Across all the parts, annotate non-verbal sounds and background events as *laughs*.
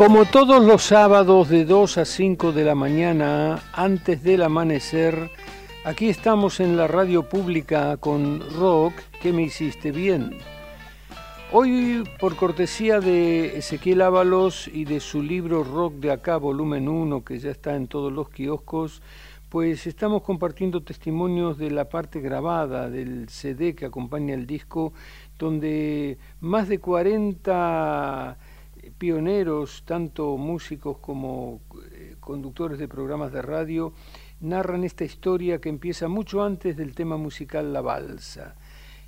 Como todos los sábados de 2 a 5 de la mañana, antes del amanecer, aquí estamos en la radio pública con Rock, que me hiciste bien. Hoy, por cortesía de Ezequiel Ábalos y de su libro Rock de acá, volumen 1, que ya está en todos los kioscos, pues estamos compartiendo testimonios de la parte grabada del CD que acompaña el disco, donde más de 40 pioneros, tanto músicos como eh, conductores de programas de radio, narran esta historia que empieza mucho antes del tema musical La Balsa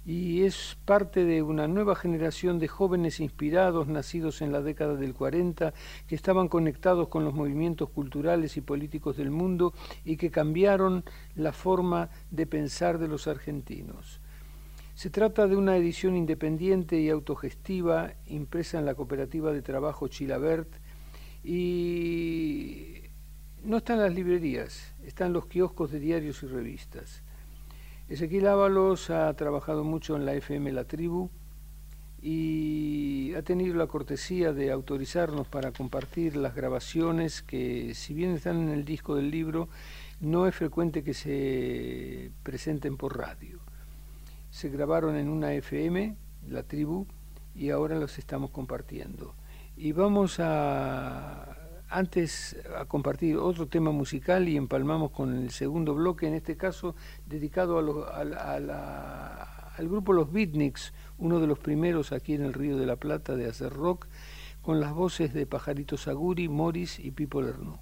y es parte de una nueva generación de jóvenes inspirados, nacidos en la década del 40, que estaban conectados con los movimientos culturales y políticos del mundo y que cambiaron la forma de pensar de los argentinos. Se trata de una edición independiente y autogestiva impresa en la cooperativa de trabajo Chilabert y no está en las librerías, está en los kioscos de diarios y revistas. Ezequiel Ábalos ha trabajado mucho en la FM La Tribu y ha tenido la cortesía de autorizarnos para compartir las grabaciones que, si bien están en el disco del libro, no es frecuente que se presenten por radio. Se grabaron en una FM, La Tribu, y ahora los estamos compartiendo. Y vamos a antes a compartir otro tema musical y empalmamos con el segundo bloque, en este caso dedicado al grupo Los Beatniks, uno de los primeros aquí en el Río de la Plata de hacer rock, con las voces de Pajarito Saguri, Morris y Pipo Lerno.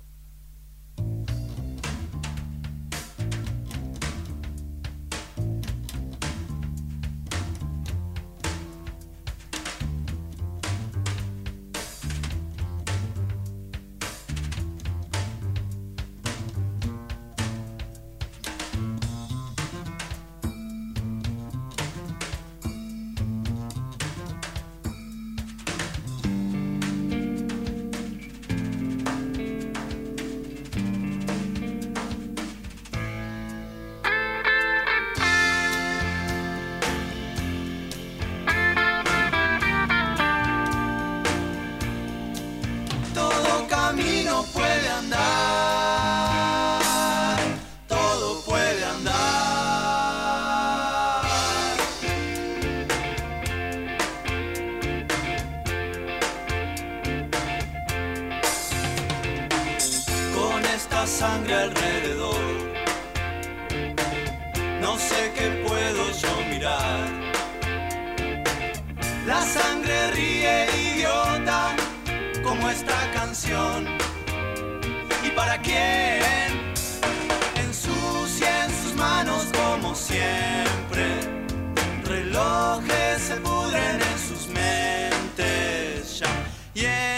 Yeah.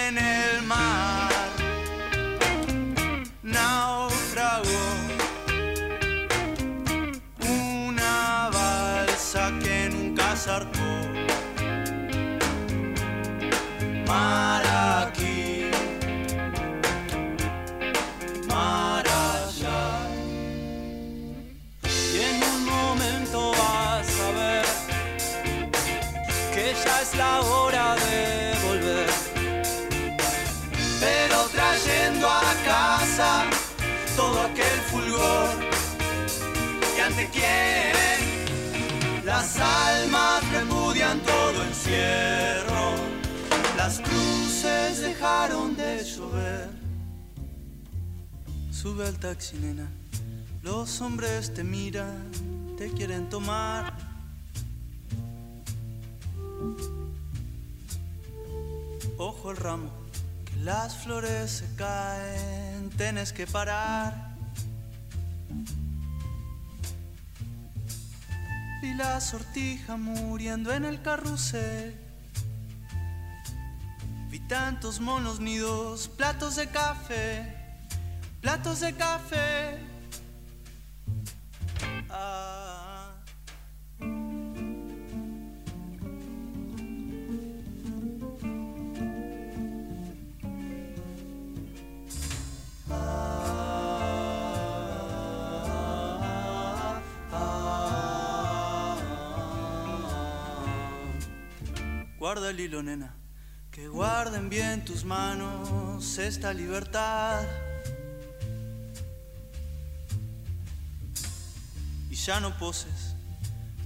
Los hombres te miran, te quieren tomar. Ojo el ramo, que las flores se caen, tienes que parar. Vi la sortija muriendo en el carrusel. Tantos monos nidos, platos de café platos de café. Ah. Guarda el hilo, nena. Que guarden bien tus manos esta libertad. Y ya no poses,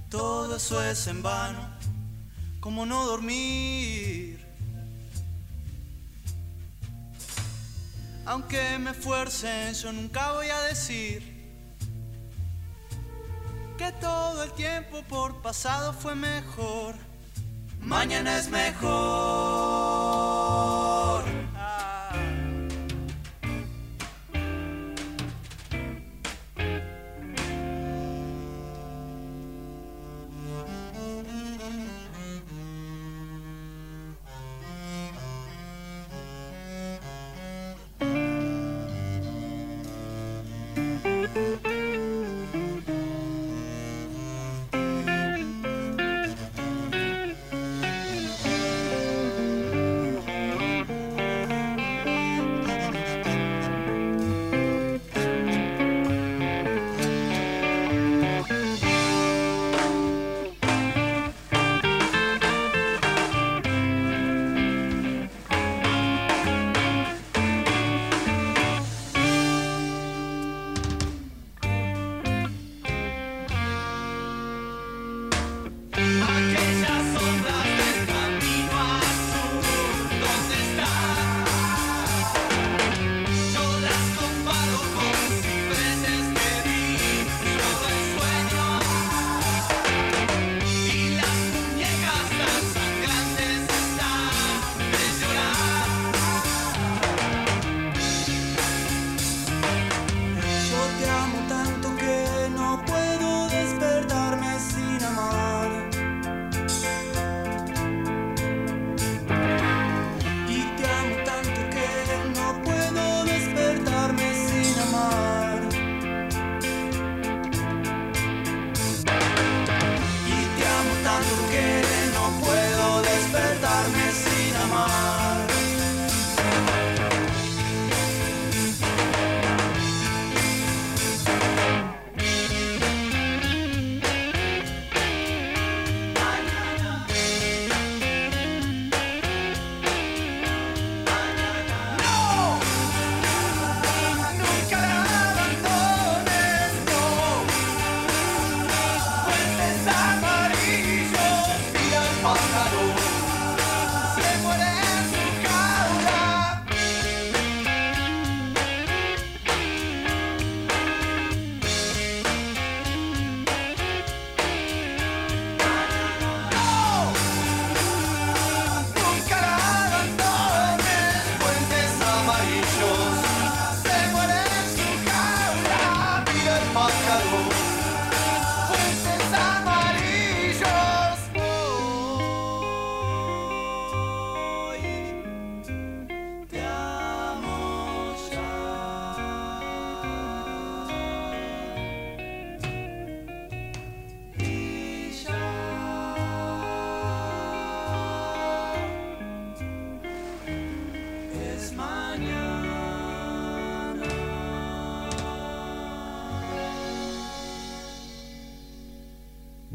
todo eso es en vano, como no dormir. Aunque me esfuercen, yo nunca voy a decir que todo el tiempo por pasado fue mejor. Mañana es mejor.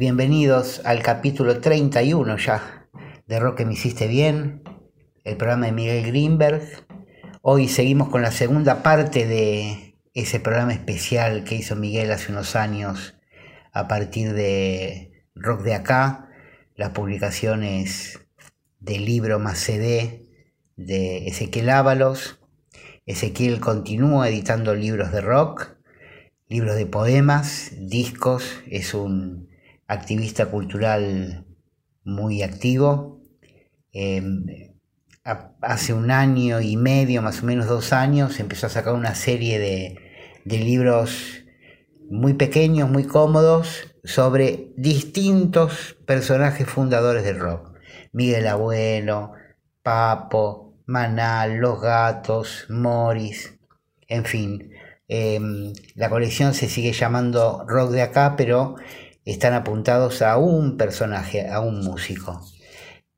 Bienvenidos al capítulo 31 ya de Rock que me hiciste bien, el programa de Miguel Greenberg. Hoy seguimos con la segunda parte de ese programa especial que hizo Miguel hace unos años a partir de Rock de Acá, las publicaciones del libro más CD de Ezequiel Ábalos. Ezequiel continúa editando libros de rock, libros de poemas, discos, es un activista cultural muy activo. Em, hace un año y medio, más o menos dos años, empezó a sacar una serie de, libros muy pequeños, muy cómodos, sobre distintos personajes fundadores del rock. Miguel Abuelo, Papo, Manal, Los Gatos, Morris, en fin. Em, la colección se sigue llamando Rock de acá, pero están apuntados a un personaje, a un músico.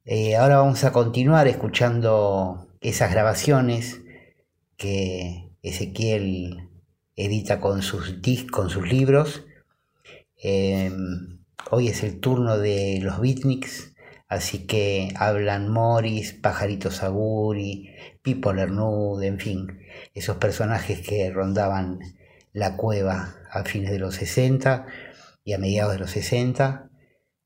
Eh, ahora vamos a continuar escuchando esas grabaciones que Ezequiel edita con sus, con sus libros. Em, hoy es el turno de los beatniks, Así que hablan Morris, Pajarito Saguri, Pipo Lernud, en fin, esos personajes que rondaban la cueva a fines de los 60 y a mediados de los 60.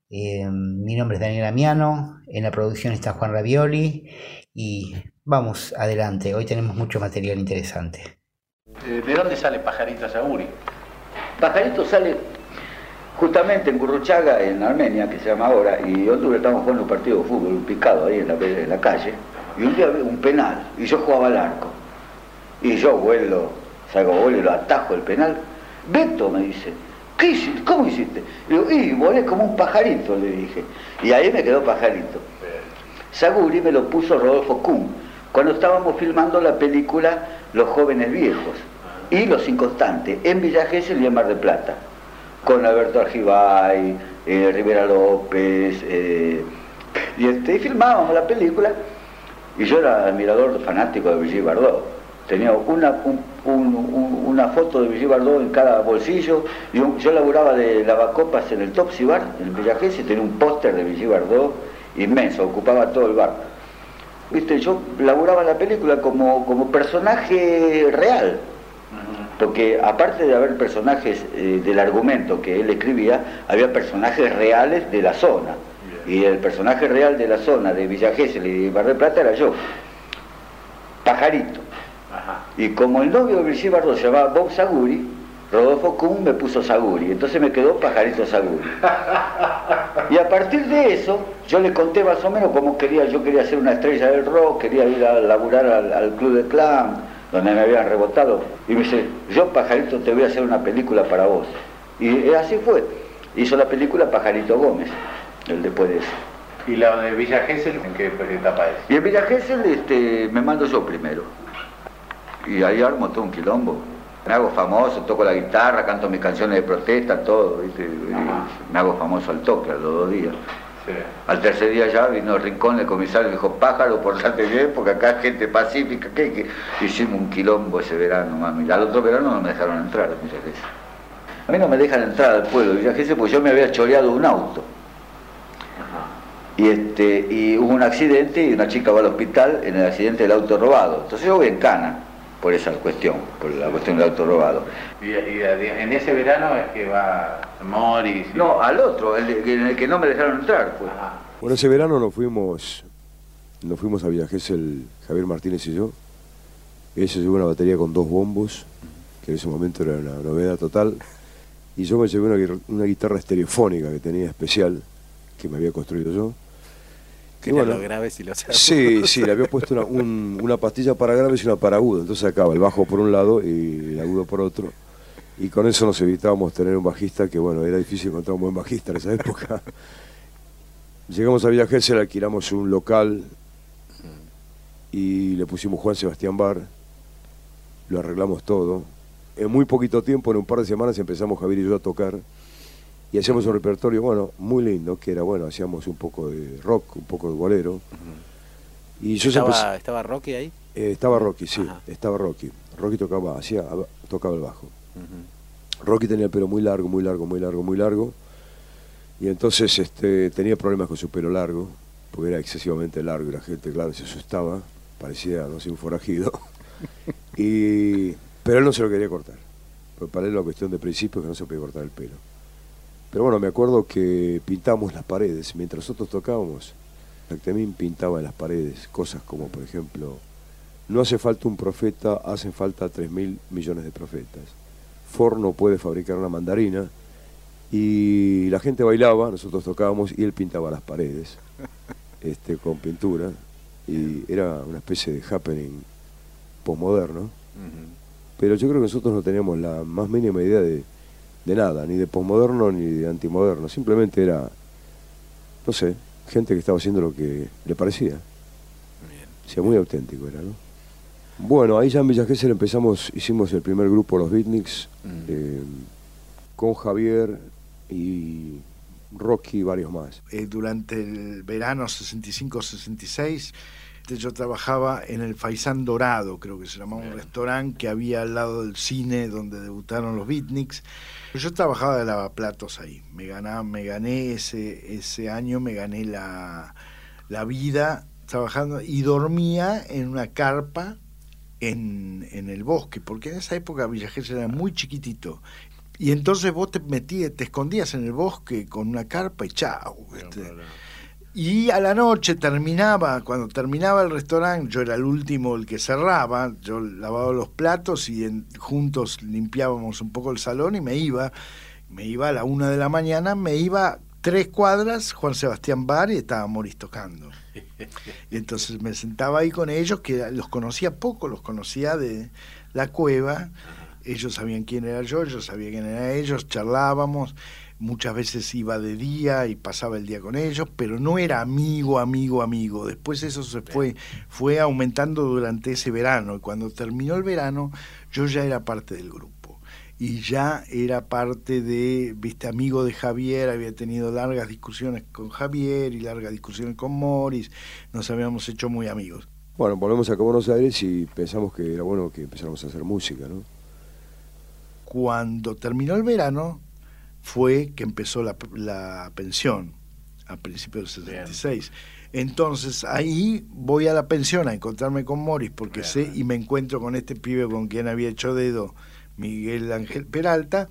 Eh, mi nombre es Daniel Amiano, en la producción está Juan Ravioli y vamos adelante, hoy tenemos mucho material interesante. Eh, ¿De dónde sale Pajarito Saguri? Pajarito sale justamente en Gurruchaga, en Armenia, que se llama ahora, y otro estamos jugando un partido de fútbol, un picado ahí en la, en la calle, y un día un penal, y yo jugaba al arco. Y yo vuelo, salgo vuelo y lo atajo el penal. Beto me dice, ¿qué hiciste? ¿Cómo hiciste? Le digo, y volé como un pajarito, le dije. Y ahí me quedó pajarito. Saguri me lo puso Rodolfo Kuhn, cuando estábamos filmando la película Los jóvenes viejos y Los inconstantes, en Villa Gesell y en Mar del Plata con Alberto Argibay, eh, Rivera López, eh, y, este, filmábamos la película, y yo era admirador fanático de Brigitte Bardot. Tenía una, una foto de Brigitte Bardot en cada bolsillo, y yo laburaba de lavacopas en el Topsy Bar, en el Villa y tenía un póster de Brigitte Bardot inmenso, ocupaba todo el bar. ¿Viste? Yo laburaba la película como, como personaje real, porque aparte de haber personajes eh, del argumento que él escribía, había personajes reales de la zona. Y el personaje real de la zona de Villa Gesell y Bar Plata era yo, Pajarito. Y como el novio de Brigitte Bardot se llamaba Bob Saguri, Rodolfo Kuhn me puso Saguri, entonces me quedó Pajarito Saguri. *laughs* Y a partir de eso, yo le conté más o menos cómo quería, yo quería ser una estrella del rock, quería ir a laburar al, al club de clan, donde me habían rebotado, y me dice, yo Pajarito te voy a hacer una película para vos. Y así fue. Hizo la película Pajarito Gómez, el después de eso. ¿Y la de Villa Gesell en qué etapa es? Y en Villa Gesell este, me mando yo primero. Y ahí armo todo un quilombo. Me hago famoso, toco la guitarra, canto mis canciones de protesta, todo. me hago famoso al toque a los dos días. Al tercer día ya vino Rincón, el comisario, y dijo, pájaro, portate bien, porque acá hay gente pacífica. ¿qué, Hicimos un quilombo ese verano, mami. Al otro verano no me dejaron entrar muchas veces. A mí no me dejan entrar al pueblo de Villa porque yo me había choreado un auto. Y, este, y hubo un accidente y una chica va al hospital en el accidente del auto robado. Entonces yo voy en cana por esa cuestión, por la cuestión del auto robado. ¿Y, en ese verano es que va Morris? No, al otro, en el, que no me dejaron entrar. Pues. Bueno, ese verano nos fuimos, nos fuimos a viajes el Javier Martínez y yo. Ella se llevó una batería con dos bombos, que en ese momento era una novedad total. Y yo me llevé una, una guitarra estereofónica que tenía especial, que me había construido yo *laughs* que bueno, lo graves y lo Sí, sí, le había puesto una, una, pastilla para graves y una para agudo. Entonces acaba el bajo por un lado y el agudo por otro. Y con eso nos evitábamos tener un bajista que, bueno, era difícil encontrar un buen bajista en esa época. *laughs* Llegamos a Villa le alquilamos un local y le pusimos Juan Sebastián Bar. Lo arreglamos todo. En muy poquito tiempo, en un par de semanas, empezamos Javier y yo a tocar y hacíamos un repertorio, bueno, muy lindo, que era, bueno, hacíamos un poco de rock, un poco de bolero. y yo ¿Estaba, ¿Estaba Rocky ahí? Eh, estaba Rocky, sí, estaba Rocky. Rocky tocaba, hacía, tocaba el bajo. Rocky tenía el pelo muy largo, muy largo, muy largo, muy largo. Y entonces este, tenía problemas con su pelo largo, porque era excesivamente largo y la gente, claro, se asustaba, parecía, no sé, un forajido. *laughs* y, pero él no se lo quería cortar. Para él la cuestión de principio es que no se podía cortar el pelo. Pero bueno, me acuerdo que pintamos las paredes. Mientras nosotros tocábamos, también pintaba en las paredes cosas como, por ejemplo, no hace falta un profeta, hacen falta tres mil millones de profetas. Forno puede fabricar una mandarina y la gente bailaba, nosotros tocábamos y él pintaba las paredes *laughs* este, con pintura y era una especie de happening posmoderno. Pero yo creo que nosotros no teníamos la más mínima idea de, de nada, ni de posmoderno ni de antimoderno, simplemente era, no sé, gente que estaba haciendo lo que le parecía. O sea, muy auténtico era, ¿no? Bueno, ahí ya en Villa Gesell empezamos, hicimos el primer grupo, los Beatniks, mm. eh, con Javier y Rocky y varios más. Eh, durante el verano 65-66 este, yo trabajaba en el Faisán Dorado, creo que se llamaba un restaurante que había al lado del cine donde debutaron los beatniks. Yo trabajaba de lavaplatos ahí. Me, ganaba, me gané ese, ese año, me gané la, la vida trabajando y dormía en una carpa en, en, el bosque, porque en esa época Villa era muy chiquitito. Y entonces vos te metías, te escondías en el bosque con una carpa y chao. Este. Y a la noche terminaba, cuando terminaba el restaurante, yo era el último, el que cerraba, yo lavaba los platos y juntos limpiábamos un poco el salón y me iba, me iba a la una de la mañana, me iba tres cuadras, Juan Sebastián Bar y estaba Moris tocando. Y entonces me sentaba ahí con ellos, que los conocía poco, los conocía de la cueva, ellos sabían quién era yo, yo sabía quién era ellos, charlábamos muchas veces iba de día y pasaba el día con ellos, pero no era amigo, amigo, amigo. Después eso se fue, fue aumentando durante ese verano y cuando terminó el verano yo ya era parte del grupo y ya era parte de, viste, amigo de Javier, había tenido largas discusiones con Javier y largas discusiones con Morris, nos habíamos hecho muy amigos. Bueno, volvemos a Buenos Aires y pensamos que era bueno que empezáramos a hacer música, ¿no? Cuando terminó el verano, fue que empezó la, pensión a principios del 76. Entonces ahí voy a la pensión a encontrarme con Morris porque sé y me encuentro con este pibe con quien había hecho dedo, Miguel Ángel Peralta,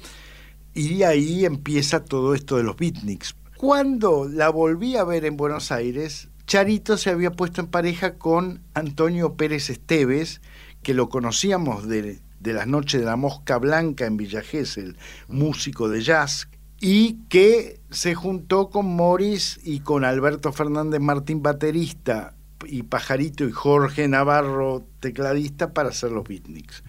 y ahí empieza todo esto de los beatniks. Cuando la volví a ver en Buenos Aires, Charito se había puesto en pareja con Antonio Pérez Esteves, que lo conocíamos de, de las noches de la Mosca Blanca en Villa Gesell, músico de jazz, y que se juntó con Morris y con Alberto Fernández Martín, baterista, y Pajarito y Jorge Navarro, tecladista, para hacer los beatniks.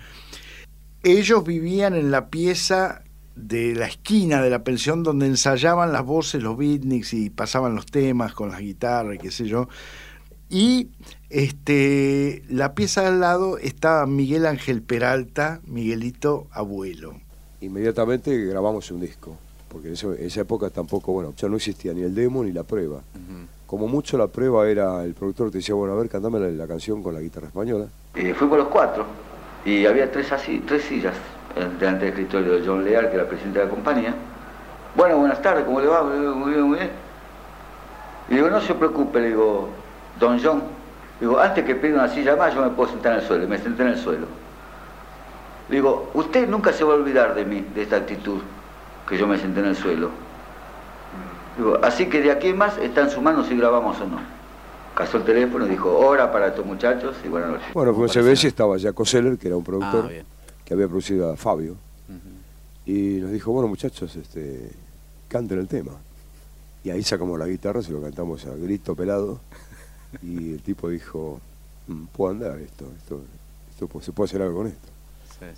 Ellos vivían en la pieza de la esquina de la pensión donde ensayaban las voces los beatniks y pasaban los temas con las guitarras y qué sé yo. Y este, la pieza al lado estaba Miguel Ángel Peralta, Miguelito Abuelo. Inmediatamente grabamos un disco, porque en esa época tampoco, bueno, ya no existía ni el demo ni la prueba. Como mucho la prueba era, el productor te decía, bueno, a ver, cantame la, canción con la guitarra española. Eh, fuimos los cuatro, y había tres, así, tres sillas eh, delante del escritorio de John Leal, que era presidente de la compañía. Bueno, buenas tardes, ¿cómo le va? Muy bien, muy bien. Y digo, no se preocupe, le digo, don John, Digo, antes que pida una silla más, yo me puedo sentar en el suelo. Y me senté en el suelo. Digo, usted nunca se va a olvidar de mí, de esta actitud, que yo me senté en el suelo. Digo, así que de aquí en más está en su mano si grabamos o no. Casó el teléfono y dijo, hora para estos muchachos y buenas noches. Bueno, como se ve, estaba Jaco Seller, que era un productor, ah, que había producido a Fabio. Y nos dijo, bueno muchachos, este, canten el tema. Y ahí sacamos la guitarra, se lo cantamos a grito pelado y el tipo dijo, mm, puedo andar esto, esto, esto se puede hacer algo con esto.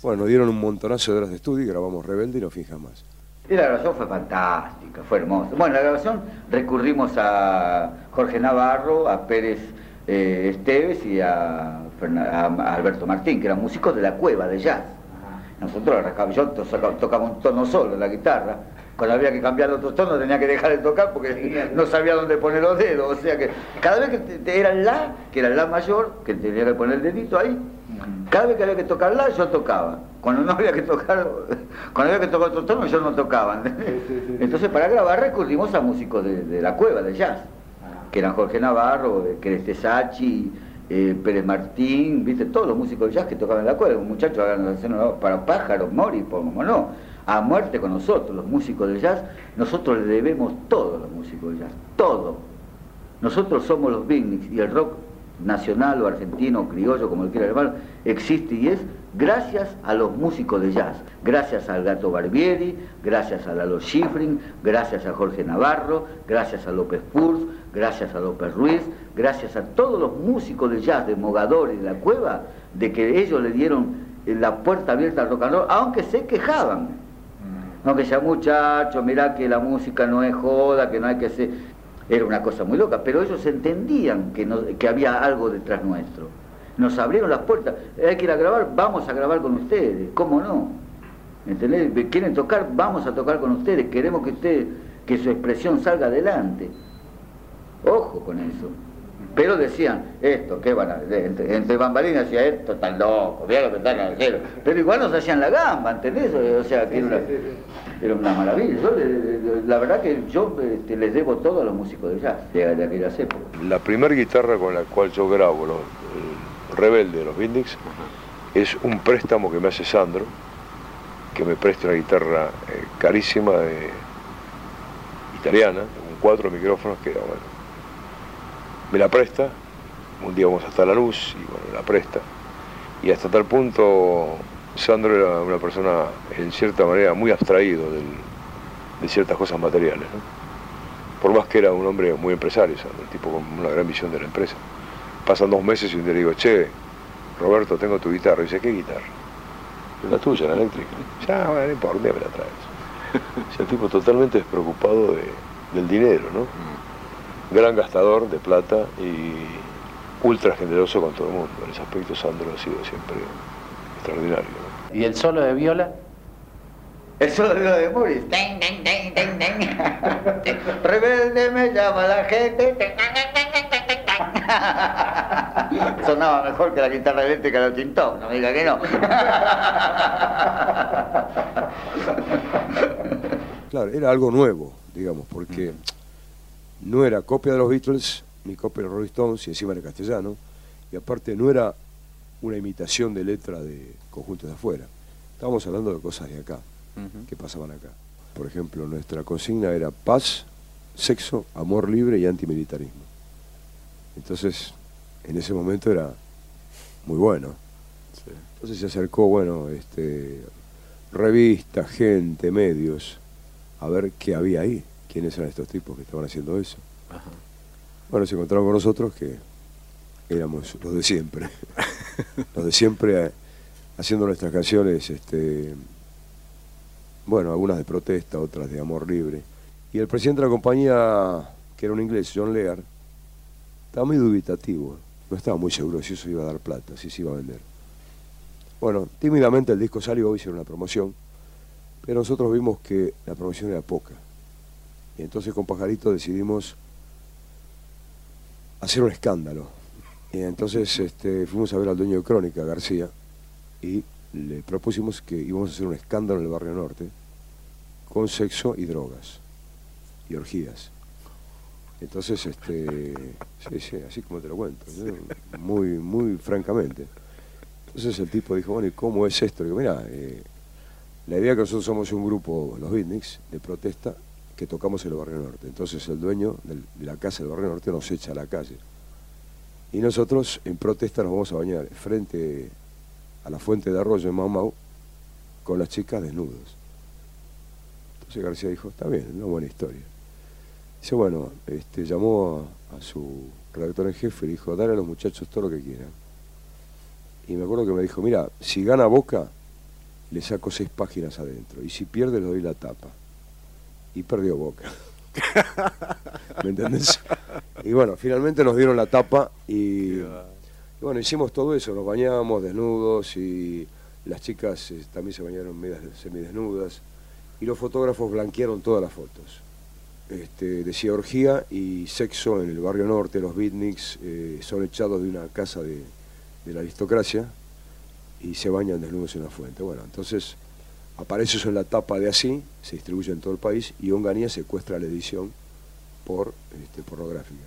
Bueno, nos dieron un montonazo de horas de estudio y grabamos Rebelde y no fija más. Y la grabación fue fantástica, fue hermosa. Bueno, la grabación recurrimos a Jorge Navarro, a Pérez eh, Esteves y a, Alberto Martín, que eran músicos de la cueva de jazz. Nosotros, yo tocaba un tono solo en la guitarra, cuando había que cambiar otros tonos tenía que dejar de tocar porque no sabía dónde poner los dedos. O sea que cada vez que era el la, que era el la mayor, que tenía que poner el dedito ahí, cada vez que había que tocar la, yo tocaba. Cuando no había que tocar, cuando había que tocar otros tonos, yo no tocaba. Entonces para grabar recurrimos a músicos de, la cueva, de jazz, que eran Jorge Navarro, Creste Sachi, eh, Pérez Martín, viste, todos los músicos de jazz que tocaban en la cueva, un muchacho para pájaros, Mori, por como no a muerte con nosotros, los músicos de jazz, nosotros le debemos todo a los músicos de jazz, todo. Nosotros somos los beatniks y el rock nacional o argentino o criollo, como lo quiera llamar, existe y es gracias a los músicos de jazz, gracias al Gato Barbieri, gracias a Lalo Schifrin, gracias a Jorge Navarro, gracias a López Purs, gracias a López Ruiz, gracias a todos los músicos de jazz de Mogador y de la Cueva, de que ellos le dieron la puerta abierta al rock and roll, aunque se quejaban, no que sea muchacho, mirá que la música no es joda, que no hay que ser... Era una cosa muy loca, pero ellos entendían que, que había algo detrás nuestro. Nos abrieron las puertas, hay que ir a grabar, vamos a grabar con ustedes, ¿cómo no? ¿Entendés? ¿Quieren tocar? Vamos a tocar con ustedes, queremos que usted, que su expresión salga adelante. Ojo con eso. Pero decían, esto, ¿qué van a Entre, entre bambalinas decía, esto están loco, mira lo que están haciendo. Pero igual nos hacían la gamba, ¿entendés? O sea, que era, una, maravilla. la verdad que yo este, les debo todo a los músicos de jazz de, de aquellas épocas. La primera guitarra con la cual yo grabo, los, Rebelde de los Bindix, es un préstamo que me hace Sandro, que me presta una guitarra eh, carísima de, italiana, con cuatro micrófonos que, bueno, me la presta, un día vamos hasta la luz y bueno, la presta. Y hasta tal punto Sandro era una persona en cierta manera muy abstraído de ciertas cosas materiales. Por más que era un hombre muy empresario, Sandro, tipo con una gran visión de la empresa. Pasan dos meses y un día le digo, che, Roberto, tengo tu guitarra. Y dice, ¿qué guitarra? La tuya, la eléctrica. Ya, bueno, no importa, me la traes. *laughs* O el tipo totalmente despreocupado del dinero, ¿no? Mm gran gastador de plata y ultra generoso con todo el mundo. En ese aspecto Sandro ha sido siempre extraordinario. ¿Y el solo de viola? El solo de viola de Morris. Rebelde me llama la gente. Sonaba mejor que la guitarra eléctrica de Tintón, no me diga que no. Claro, era algo nuevo, digamos, porque no era copia de los Beatles ni copia de los Rolling Stones y encima era castellano y aparte no era una imitación de letra de conjuntos de afuera. Estábamos hablando de cosas de acá que pasaban acá. Por ejemplo nuestra consigna era paz sexo amor libre y antimilitarismo. Entonces en ese momento era muy bueno. Entonces se acercó bueno este revistas gente medios a ver qué había ahí quiénes eran estos tipos que estaban haciendo eso. Bueno, se encontraron con nosotros que éramos los de siempre. *laughs* los de siempre eh, haciendo nuestras canciones, este, bueno, algunas de protesta, otras de amor libre. Y el presidente de la compañía, que era un inglés, John Lear, estaba muy dubitativo. No estaba muy seguro si eso iba a dar plata, si se iba a vender. Bueno, tímidamente el disco salió, hicieron una promoción, pero nosotros vimos que la promoción era poca. Y entonces con Pajarito decidimos hacer un escándalo. Y entonces este, fuimos a ver al dueño de Crónica, García, y le propusimos que íbamos a hacer un escándalo en el barrio norte con sexo y drogas y orgías. Entonces, este, así como te lo cuento, muy, muy francamente. Entonces el tipo dijo, bueno, ¿y cómo es esto? Le mira, eh, la idea que nosotros somos un grupo, los beatniks, de protesta, que tocamos el barrio norte. Entonces el dueño de la casa del barrio norte nos echa a la calle. Y nosotros en protesta nos vamos a bañar frente a la fuente de arroyo en Mau Mau con las chicas desnudos. Entonces García dijo, está bien, una buena historia. Dice, bueno, este, llamó a, su redactor en jefe y dijo, dale a los muchachos todo lo que quieran. Y me acuerdo que me dijo, mira, si gana Boca, le saco seis páginas adentro. Y si pierde, le doy la tapa y perdió Boca. ¿Me entendés? Y bueno, finalmente nos dieron la tapa y, bueno, hicimos todo eso, nos bañamos desnudos y las chicas eh, también se bañaron semidesnudas y los fotógrafos blanquearon todas las fotos. Este, decía orgía y sexo en el barrio norte, los beatniks eh, son echados de una casa de, de la aristocracia y se bañan desnudos en la fuente. Bueno, entonces Aparece eso en la tapa de así, se distribuye en todo el país y Onganía secuestra la edición por este, pornográfica.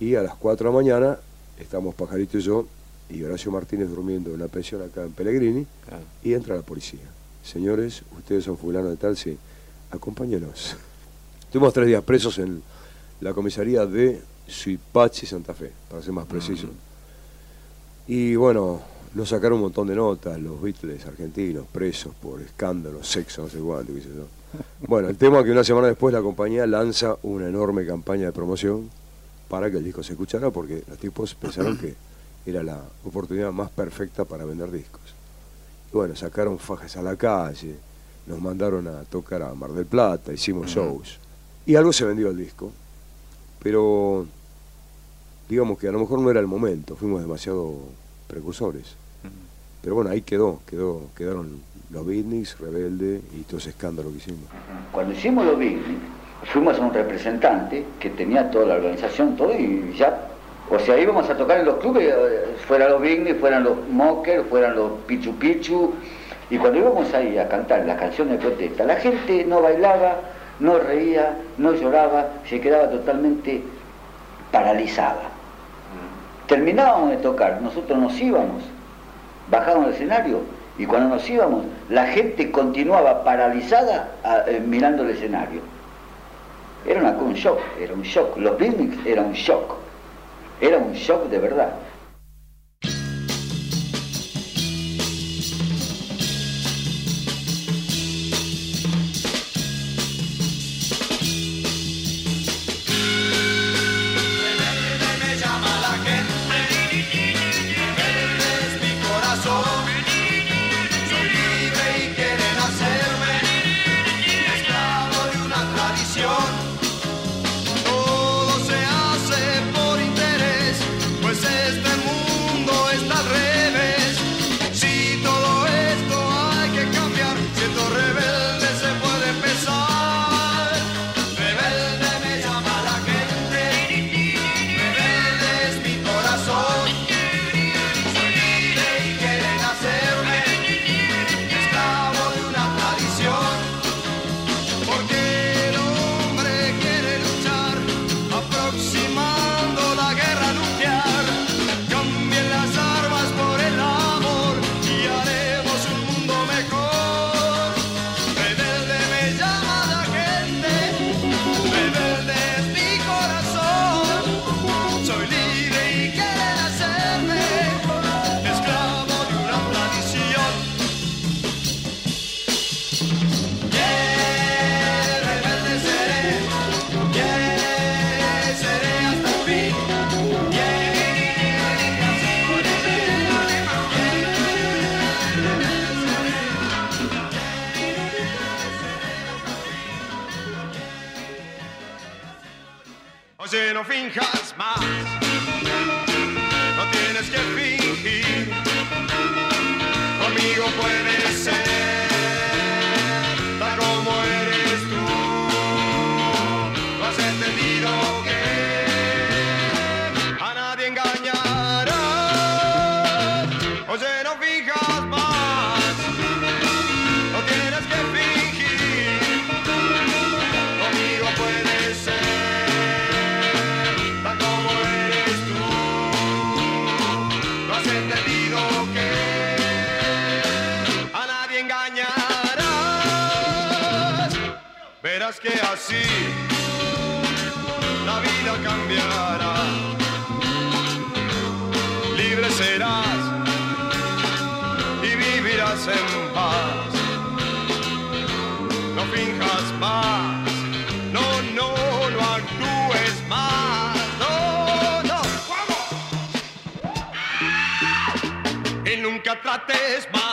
Y a las 4 de la mañana estamos Pajarito y yo y Horacio Martínez durmiendo en una pensión acá en Pellegrini y entra la policía. Señores, ustedes son fulano de tal, sí, acompáñenos. *laughs* Tuvimos tres días presos en la comisaría de Suipachi, Santa Fe, para ser más preciso. Y bueno, nos sacaron un montón de notas, los Beatles argentinos, presos por escándalos, sexo, no sé cuánto, qué sé yo. *laughs* Bueno, el tema es que una semana después la compañía lanza una enorme campaña de promoción para que el disco se escuchara, porque los tipos pensaron que era la oportunidad más perfecta para vender discos. Y bueno, sacaron fajas a la calle, nos mandaron a tocar a Mar del Plata, hicimos shows. Y algo se vendió el disco, pero digamos que a lo mejor no era el momento, fuimos demasiado precursores. Pero bueno, ahí quedó, quedó quedaron los beatniks, Rebelde y todo ese escándalo que hicimos. Cuando hicimos los beatniks, fuimos a un representante que tenía toda la organización, todo, y ya O sea, íbamos a tocar en los clubes, eh, fueran los Bigni, fueran los Mocker, fueran los Pichu Pichu, y cuando íbamos ahí a cantar las canciones de protesta, la gente no bailaba, no reía, no lloraba, se quedaba totalmente paralizada. Terminábamos de tocar, nosotros nos íbamos, bajábamos del escenario y cuando nos íbamos, la gente continuaba paralizada eh, mirando el escenario. Era un shock, era un shock. Los beatniks era un shock. Era un shock de verdad. así la vida cambiará. Libre serás y vivirás en paz. No finjas más, no, no, no actúes más. No, no, Y nunca trates más.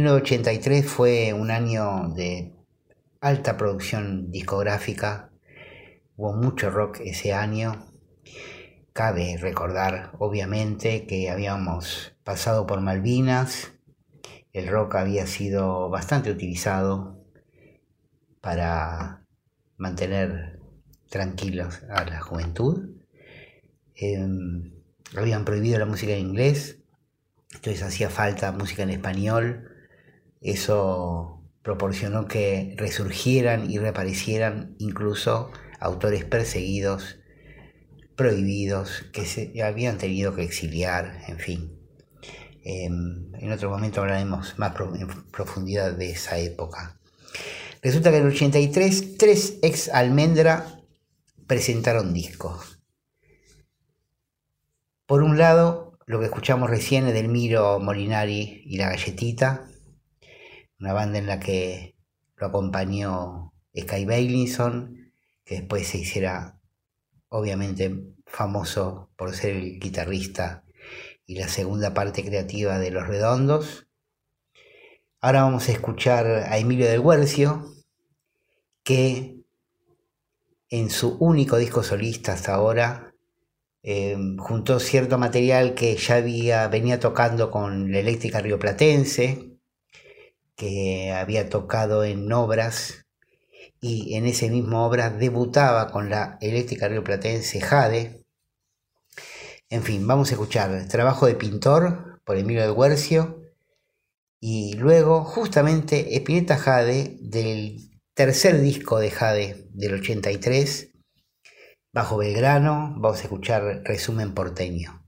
1983 fue un año de alta producción discográfica, hubo mucho rock ese año. Cabe recordar, obviamente, que habíamos pasado por Malvinas, el rock había sido bastante utilizado para mantener tranquilos a la juventud. Em, habían prohibido la música en inglés, entonces hacía falta música en español. Eso proporcionó que resurgieran y reaparecieran incluso autores perseguidos, prohibidos, que se habían tenido que exiliar, en fin. Em, en otro momento hablaremos más en profundidad de esa época. Resulta que en el 83 tres ex almendra presentaron discos. Por un lado, lo que escuchamos recién es del Miro Molinari y La Galletita, una banda en la que lo acompañó Sky Bailinson, que después se hiciera obviamente famoso por ser el guitarrista y la segunda parte creativa de Los Redondos. Ahora vamos a escuchar a Emilio del Huercio, que en su único disco solista hasta ahora eh, juntó cierto material que ya había, venía tocando con la eléctrica rioplatense, que había tocado en obras y en ese mismo obra debutaba con la eléctrica rioplatense Jade. En fin, vamos a escuchar Trabajo de Pintor por Emilio del Huercio y luego, justamente, Espineta Jade, del tercer disco de Jade del 83, Bajo Belgrano, vamos a escuchar Resumen Porteño.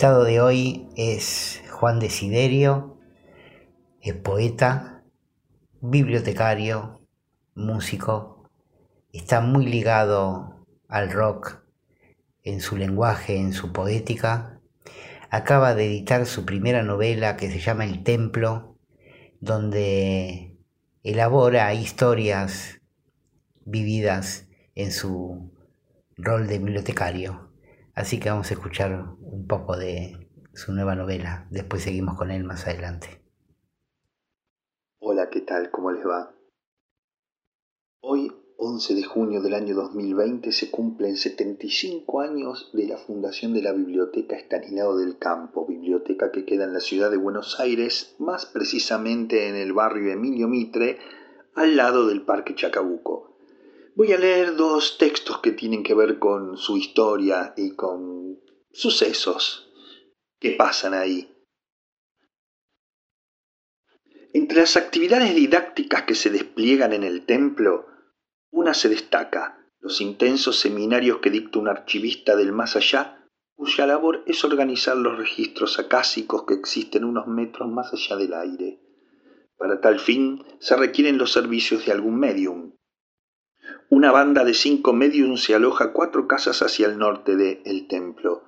invitado de hoy es Juan Desiderio, es poeta, bibliotecario, músico, está muy ligado al rock en su lenguaje, en su poética. Acaba de editar su primera novela que se llama El Templo, donde elabora historias vividas en su rol de bibliotecario. Así que vamos a escuchar un poco de su nueva novela. Después seguimos con él más adelante. Hola, ¿qué tal? ¿Cómo les va? Hoy 11 de junio del año 2020 se cumplen 75 años de la fundación de la Biblioteca Estanislao del Campo, biblioteca que queda en la ciudad de Buenos Aires, más precisamente en el barrio Emilio Mitre, al lado del Parque Chacabuco. Voy a leer dos textos que tienen que ver con su historia y con sucesos que pasan ahí. Entre las actividades didácticas que se despliegan en el templo, una se destaca, los intensos seminarios que dicta un archivista del más allá, cuya labor es organizar los registros acásicos que existen unos metros más allá del aire. Para tal fin se requieren los servicios de algún medium. Una banda de cinco mediums se aloja cuatro casas hacia el norte de El Templo.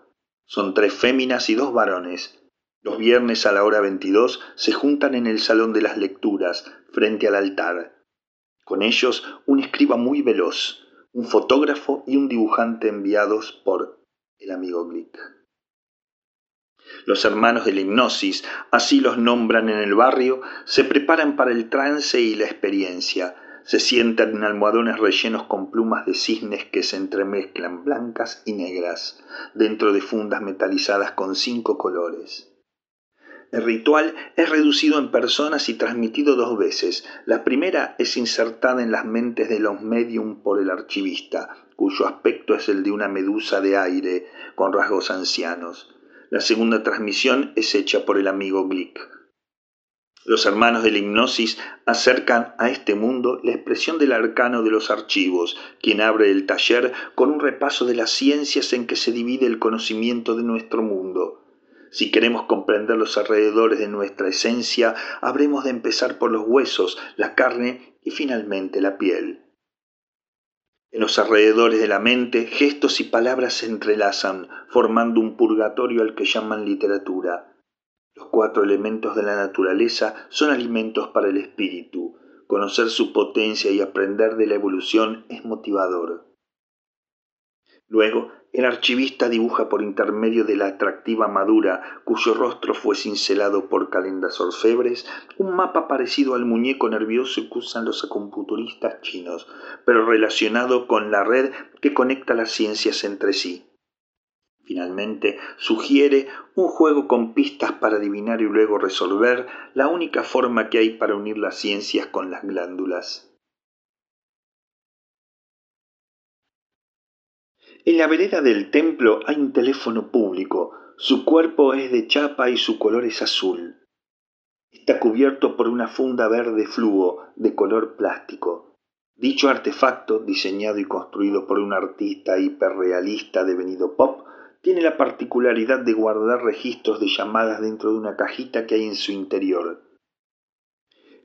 Son tres féminas y dos varones. Los viernes a la hora 22 se juntan en el Salón de las Lecturas, frente al altar. Con ellos un escriba muy veloz, un fotógrafo y un dibujante enviados por el amigo Glick. Los hermanos de la hipnosis, así los nombran en el barrio, se preparan para el trance y la experiencia. Se sientan en almohadones rellenos con plumas de cisnes que se entremezclan blancas y negras, dentro de fundas metalizadas con cinco colores. El ritual es reducido en personas y transmitido dos veces. La primera es insertada en las mentes de los medium por el archivista, cuyo aspecto es el de una medusa de aire con rasgos ancianos. La segunda transmisión es hecha por el amigo Glick. Los hermanos de la hipnosis acercan a este mundo la expresión del arcano de los archivos, quien abre el taller con un repaso de las ciencias en que se divide el conocimiento de nuestro mundo. Si queremos comprender los alrededores de nuestra esencia, habremos de empezar por los huesos, la carne y finalmente la piel. En los alrededores de la mente, gestos y palabras se entrelazan, formando un purgatorio al que llaman literatura. Los cuatro elementos de la naturaleza son alimentos para el espíritu. Conocer su potencia y aprender de la evolución es motivador. Luego, el archivista dibuja por intermedio de la atractiva madura, cuyo rostro fue cincelado por calendas orfebres, un mapa parecido al muñeco nervioso que usan los acupunturistas chinos, pero relacionado con la red que conecta las ciencias entre sí. Finalmente, sugiere un juego con pistas para adivinar y luego resolver la única forma que hay para unir las ciencias con las glándulas. En la vereda del templo hay un teléfono público. Su cuerpo es de chapa y su color es azul. Está cubierto por una funda verde fluo de color plástico. Dicho artefacto, diseñado y construido por un artista hiperrealista devenido pop, tiene la particularidad de guardar registros de llamadas dentro de una cajita que hay en su interior.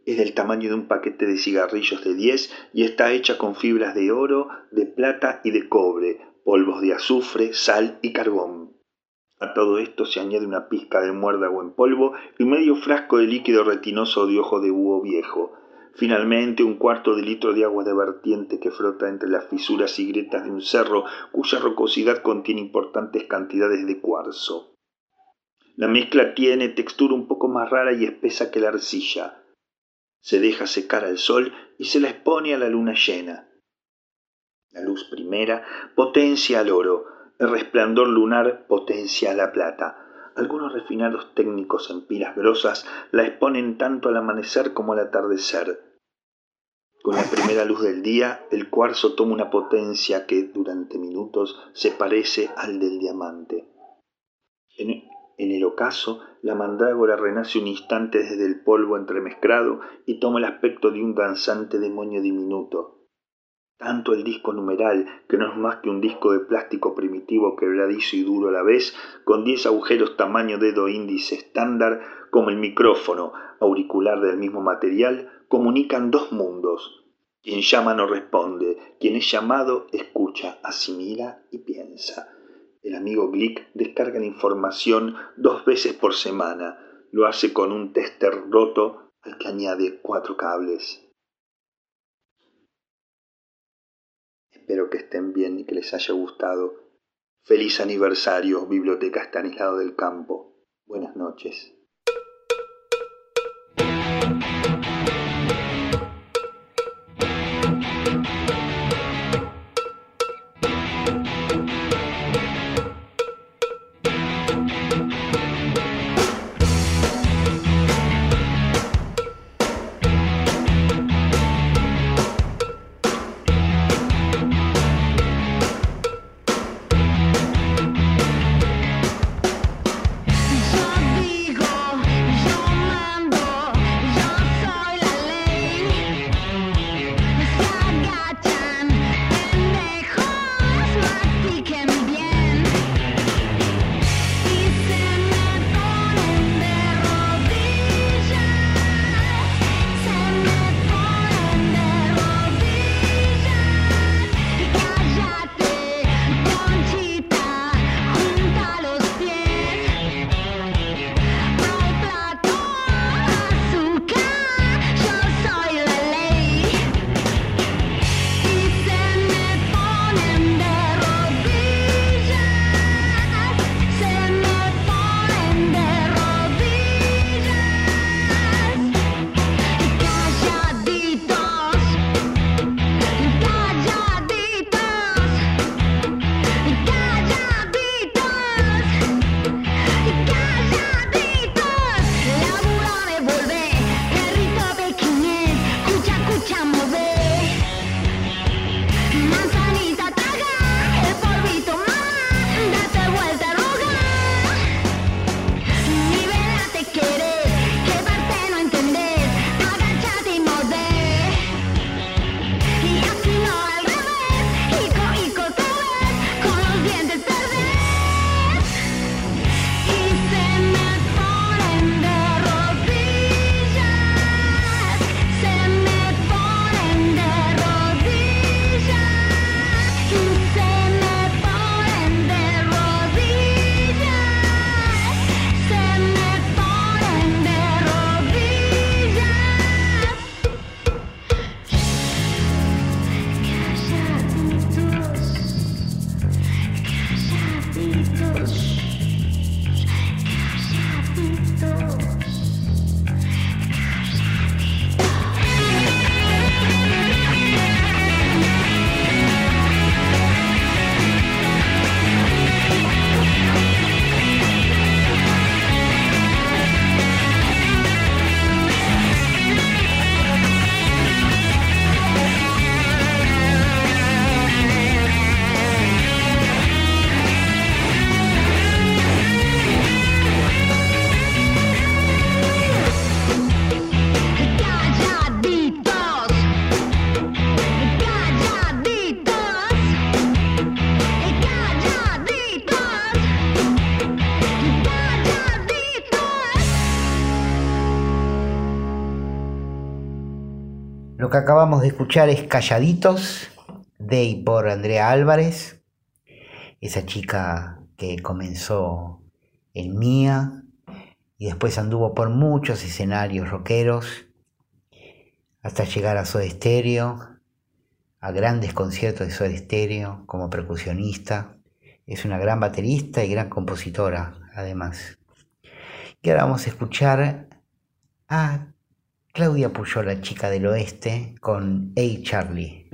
Es del tamaño de un paquete de cigarrillos de 10 y está hecha con fibras de oro, de plata y de cobre, polvos de azufre, sal y carbón. A todo esto se añade una pizca de muérdago en polvo y medio frasco de líquido retinoso de ojo de búho viejo. Finalmente, un cuarto de litro de agua de vertiente que flota entre las fisuras y grietas de un cerro cuya rocosidad contiene importantes cantidades de cuarzo. La mezcla tiene textura un poco más rara y espesa que la arcilla. Se deja secar al sol y se la expone a la luna llena. La luz primera potencia al oro, el resplandor lunar potencia a la plata. Algunos refinados técnicos en pilas grosas la exponen tanto al amanecer como al atardecer. Con la primera luz del día, el cuarzo toma una potencia que durante minutos se parece al del diamante. En, en el ocaso, la mandrágora renace un instante desde el polvo entremezclado y toma el aspecto de un danzante demonio diminuto tanto el disco numeral, que no es más que un disco de plástico primitivo quebradizo y duro a la vez, con 10 agujeros tamaño dedo índice estándar, como el micrófono auricular del mismo material, comunican dos mundos. Quien llama no responde, quien es llamado escucha, asimila y piensa. El amigo Glick descarga la información dos veces por semana. Lo hace con un tester roto al que añade cuatro cables. Espero que estén bien y que les haya gustado. Feliz aniversario, Biblioteca Estanislao del Campo. Buenas noches. De escuchar es Calladitos, de y por Andrea Álvarez, esa chica que comenzó en Mía y después anduvo por muchos escenarios rockeros hasta llegar a Soda Stereo, a grandes conciertos de Soda Stereo como percusionista. Es una gran baterista y gran compositora, además. Y ahora vamos a escuchar a Claudia Puyol, la chica del oeste, con Hey Charlie.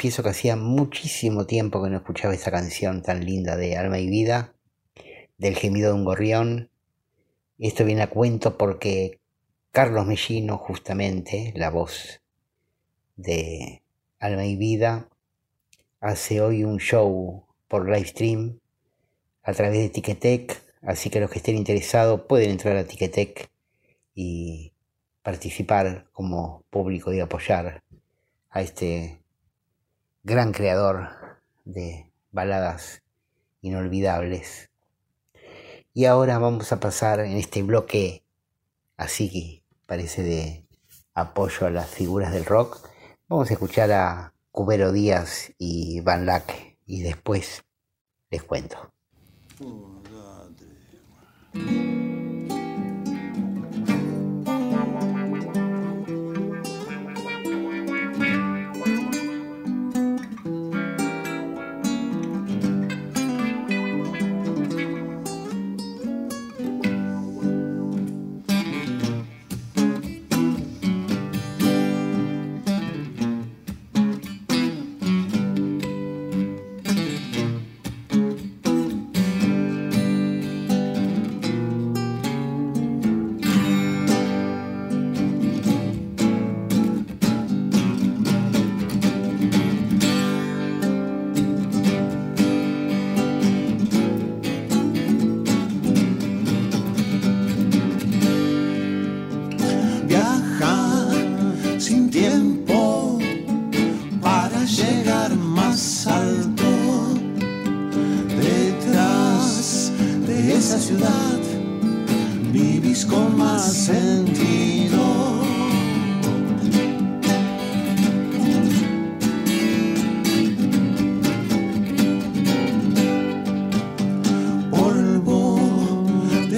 Confieso que hacía muchísimo tiempo que no escuchaba esa canción tan linda de Alma y Vida, del gemido de un gorrión. Esto viene a cuento porque Carlos Mellino, justamente, la voz de Alma y Vida, hace hoy un show por live stream a través de Ticketek, así que los que estén interesados pueden entrar a Ticketek y participar como público y apoyar a este gran creador de baladas inolvidables. Y ahora vamos a pasar en este bloque, así que parece de apoyo a las figuras del rock. Vamos a escuchar a Cubero Díaz y Van Lack y después les cuento.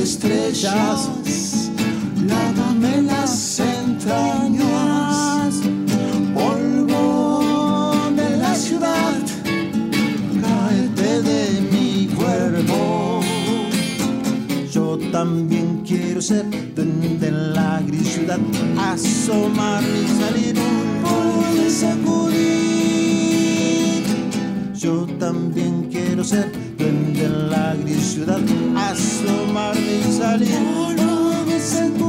Estrellas, lávame las entrañas, polvo de la ciudad, caete de mi cuerpo. Yo también quiero ser de la gris ciudad, asomarme y salir por sacudir. Yo también quiero ser ciudad, asomarme y salir por sacudir.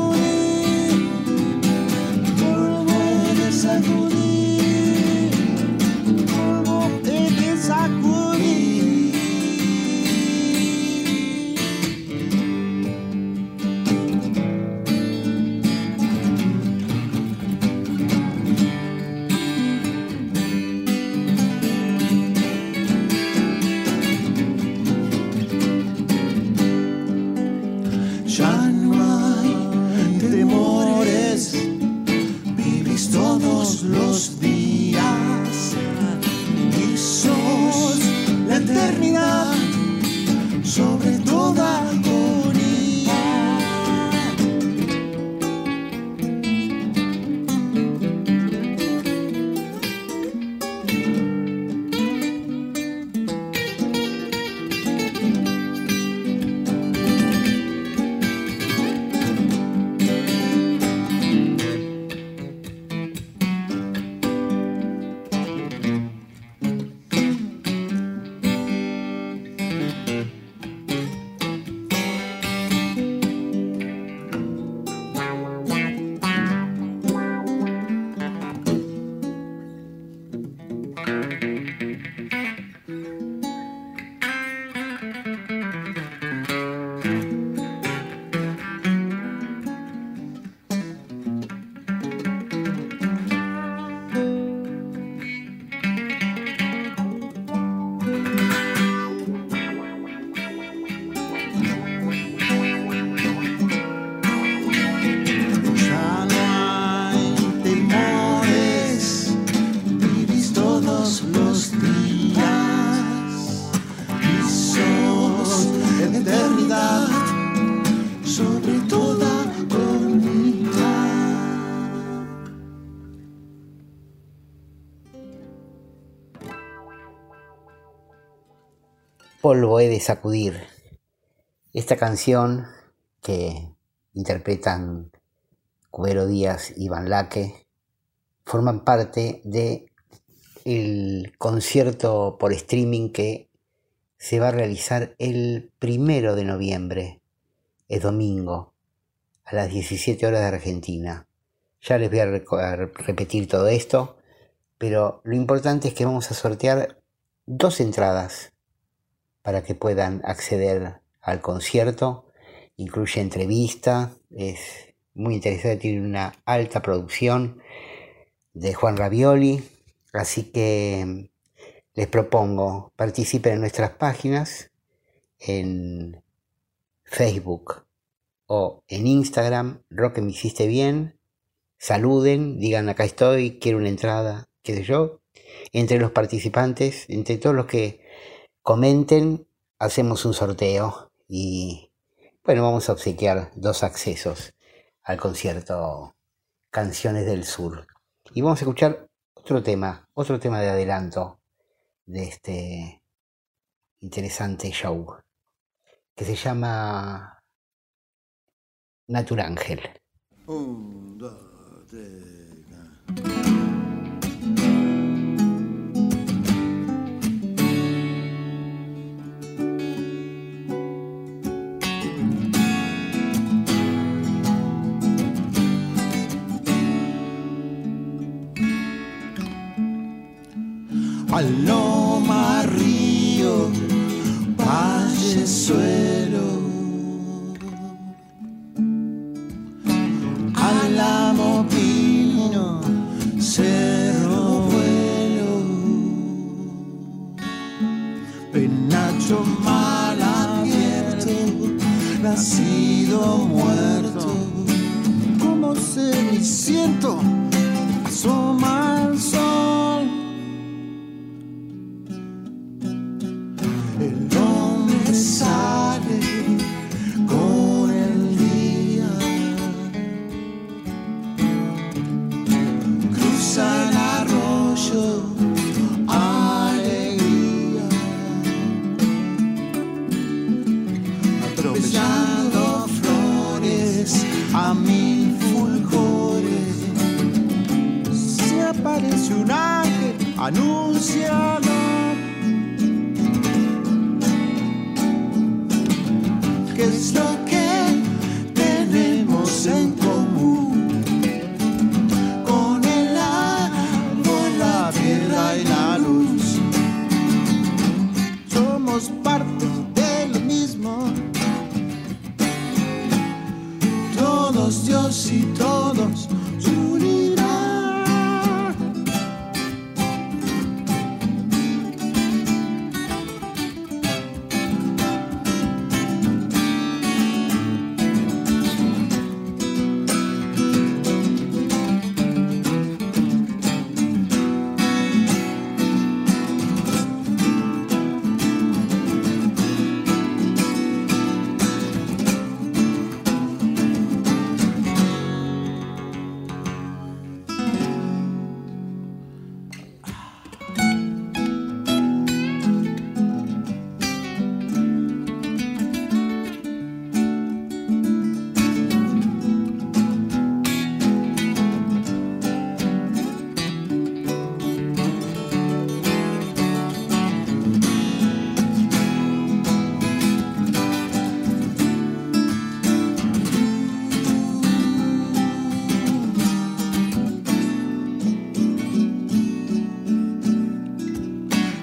Polvo he de sacudir. Esta canción que interpretan Cubero Díaz y Van Laque forman parte de el concierto por streaming que se va a realizar el primero de noviembre, es domingo, a las 17 horas de Argentina. Ya les voy a, repetir todo esto, pero lo importante es que vamos a sortear dos entradas para que puedan acceder al concierto. Incluye entrevista, es muy interesante, tiene una alta producción de Juan Ravioli, así que les propongo participen en nuestras páginas en Facebook o en Instagram, Roque me hiciste bien, saluden, digan acá estoy, quiero una entrada, qué sé yo. Entre los participantes, entre todos los que comenten, hacemos un sorteo y bueno, vamos a obsequiar dos accesos al concierto Canciones del Sur. Y vamos a escuchar otro tema, otro tema de adelanto de este interesante show que se llama Naturángel. Un, dos, tres,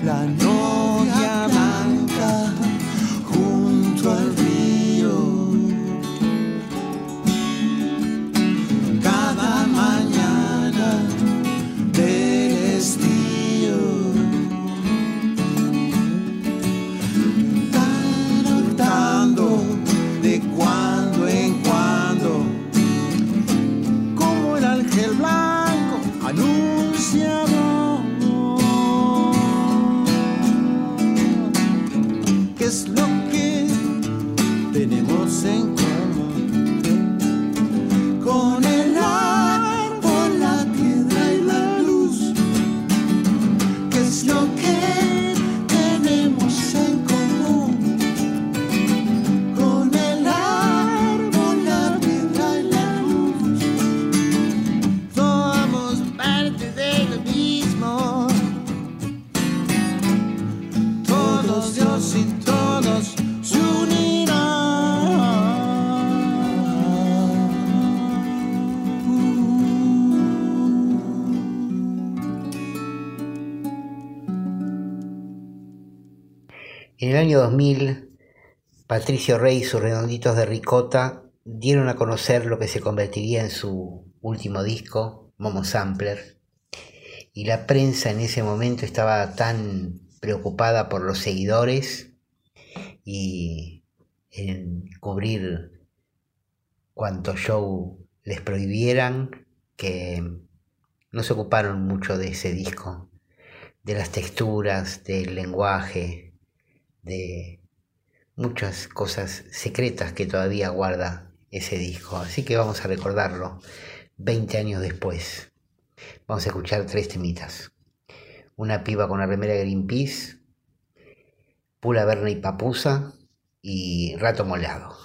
La. En el año 2000, Patricio Rey y sus redonditos de ricota dieron a conocer lo que se convertiría en su último disco, Momo Sampler, y la prensa en ese momento estaba tan preocupada por los seguidores y en cubrir cuanto show les prohibieran que no se ocuparon mucho de ese disco, de las texturas, del lenguaje, de muchas cosas secretas que todavía guarda ese disco. Así que vamos a recordarlo 20 años después. Vamos a escuchar tres temitas. Una piba con la remera Greenpeace, Pula Verna y Papusa y Rato Molado.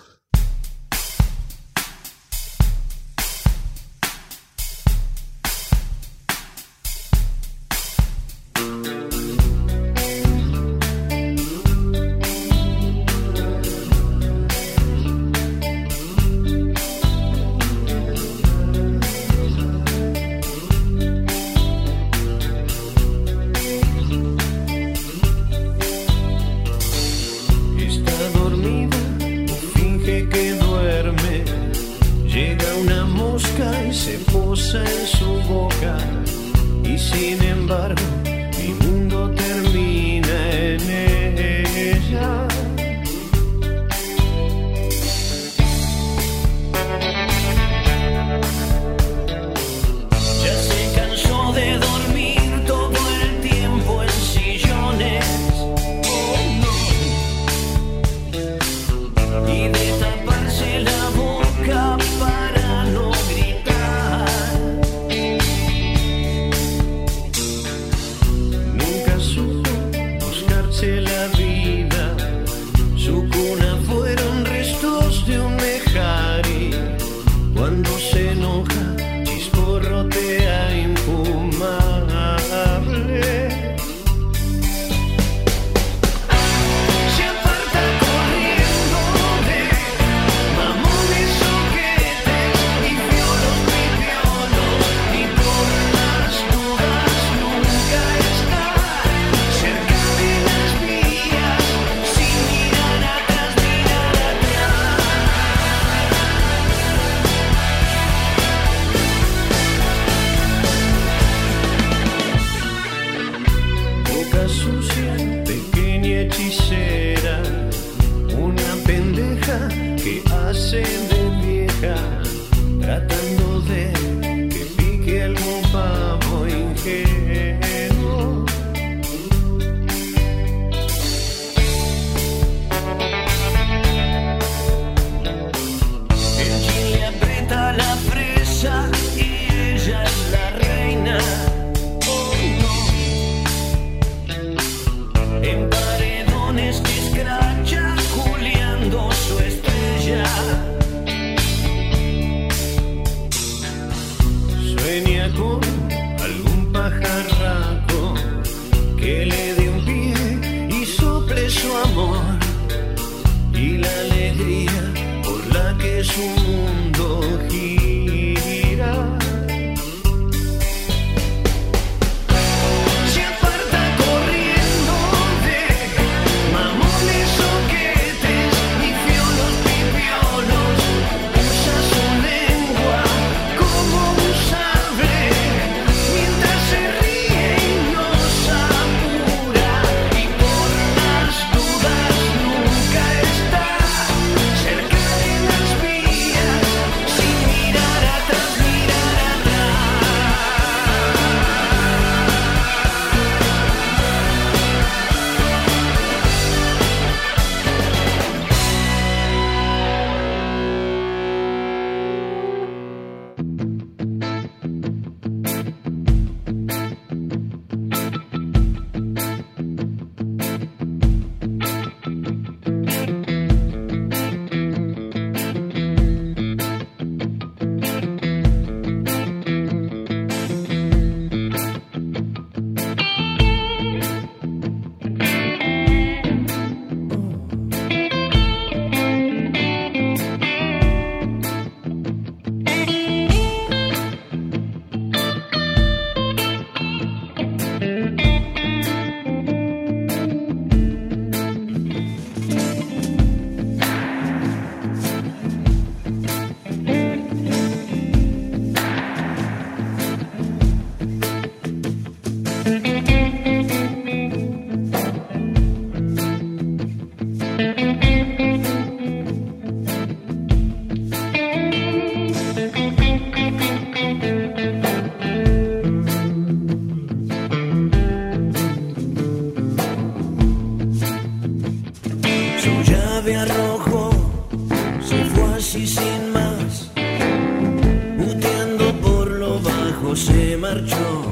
se marchó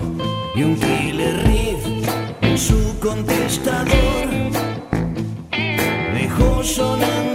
y un killer riff en su contestador dejó sonando.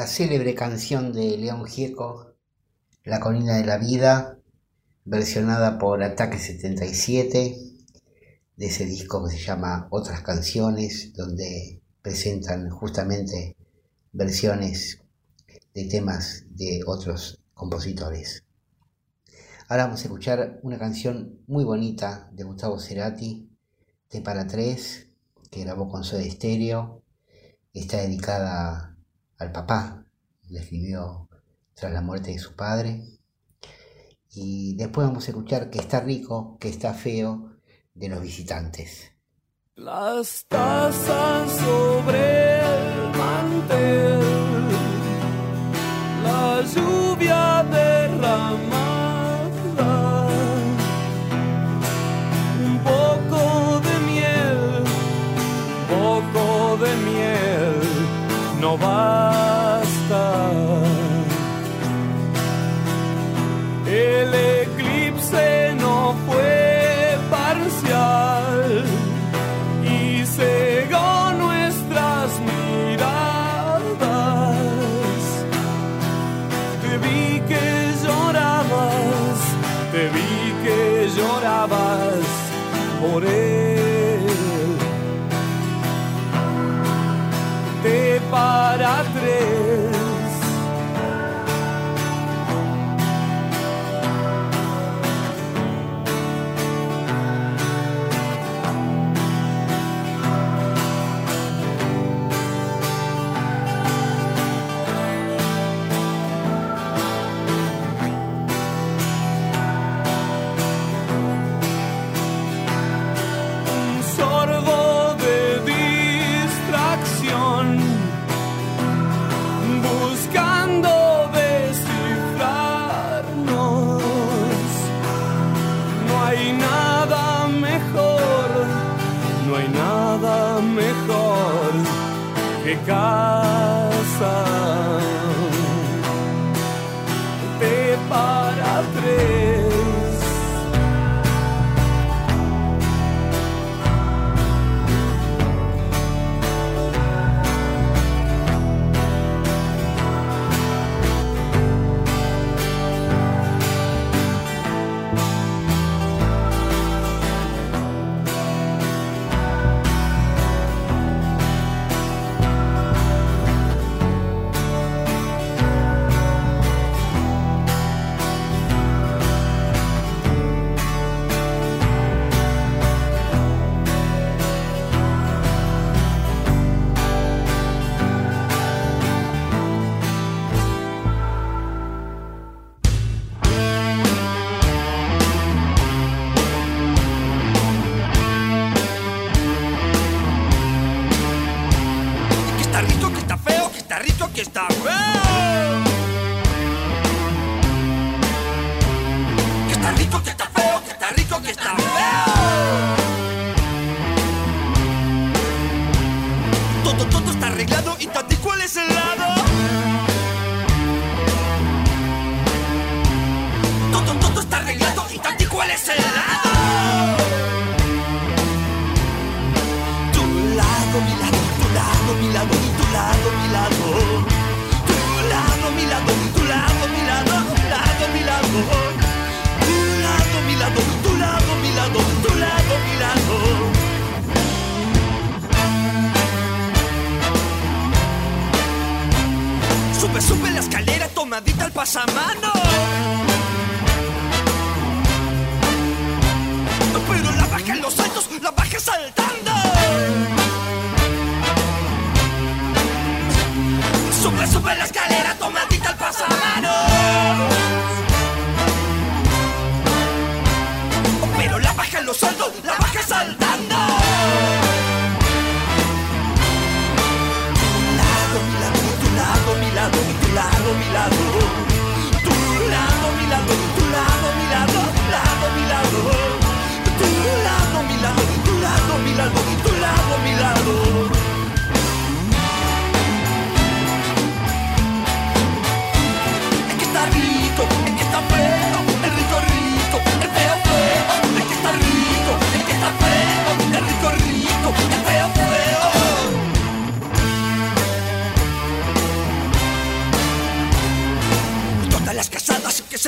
la célebre canción de León Gieco, La colina de la vida, versionada por Ataque 77, de ese disco que se llama Otras canciones, donde presentan justamente versiones de temas de otros compositores. Ahora vamos a escuchar una canción muy bonita de Gustavo Cerati, T para 3, que grabó con Soda Stereo. Está dedicada a al papá, le sirvió tras la muerte de su padre. Y después vamos a escuchar que está rico, que está feo de los visitantes. Las tazas sobre el mantel, la lluvia.